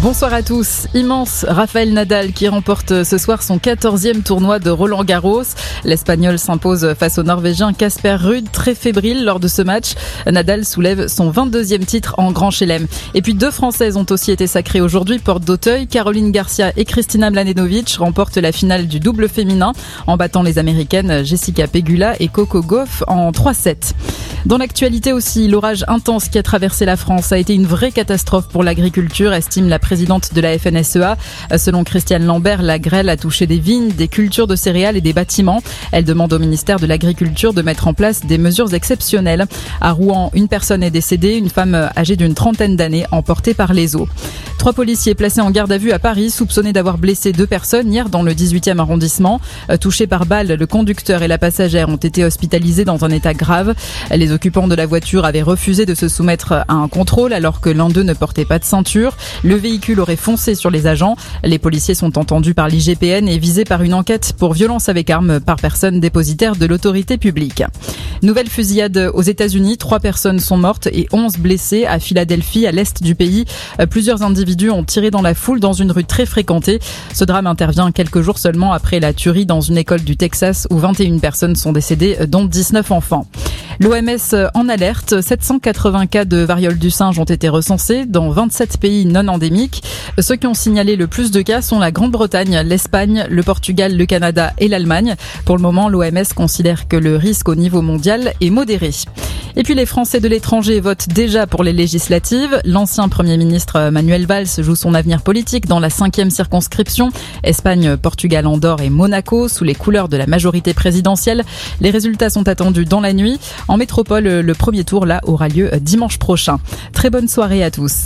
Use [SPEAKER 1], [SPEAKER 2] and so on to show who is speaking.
[SPEAKER 1] Bonsoir à tous. Immense Rafael Nadal qui remporte ce soir son 14e tournoi de Roland Garros. L'Espagnol s'impose face au Norvégien Casper Ruud, très fébrile lors de ce match. Nadal soulève son 22e titre en Grand Chelem. Et puis deux Françaises ont aussi été sacrées aujourd'hui, porte d'Auteuil. Caroline Garcia et Kristina Mladenovic remportent la finale du double féminin en battant les Américaines Jessica Pegula et Coco Gauff en 3-7. Dans l'actualité aussi, l'orage intense qui a traversé la France a été une vraie catastrophe pour l'agriculture, estime la présidente de la FNSEA. Selon Christiane Lambert, la grêle a touché des vignes, des cultures de céréales et des bâtiments. Elle demande au ministère de l'Agriculture de mettre en place des mesures exceptionnelles. À Rouen, une personne est décédée, une femme âgée d'une trentaine d'années emportée par les eaux. Trois policiers placés en garde à vue à Paris, soupçonnés d'avoir blessé deux personnes hier dans le 18e arrondissement. Touchés par balle, le conducteur et la passagère ont été hospitalisés dans un état grave. Les occupants de la voiture avaient refusé de se soumettre à un contrôle alors que l'un d'eux ne portait pas de ceinture. Le véhicule aurait foncé sur les agents. Les policiers sont entendus par l'IGPN et visés par une enquête pour violence avec arme par personne dépositaire de l'autorité publique. Nouvelle fusillade aux États-Unis. Trois personnes sont mortes et 11 blessées à Philadelphie, à l'est du pays. Plusieurs individus ont tiré dans la foule dans une rue très fréquentée. Ce drame intervient quelques jours seulement après la tuerie dans une école du Texas où 21 personnes sont décédées, dont 19 enfants. L'OMS en alerte, 780 cas de variole du singe ont été recensés dans 27 pays non endémiques. Ceux qui ont signalé le plus de cas sont la Grande-Bretagne, l'Espagne, le Portugal, le Canada et l'Allemagne. Pour le moment, l'OMS considère que le risque au niveau mondial est modéré. Et puis les Français de l'étranger votent déjà pour les législatives. L'ancien Premier ministre Manuel Valls joue son avenir politique dans la cinquième circonscription. Espagne, Portugal, Andorre et Monaco sous les couleurs de la majorité présidentielle. Les résultats sont attendus dans la nuit. En métropole, le premier tour là aura lieu dimanche prochain. Très bonne soirée à tous.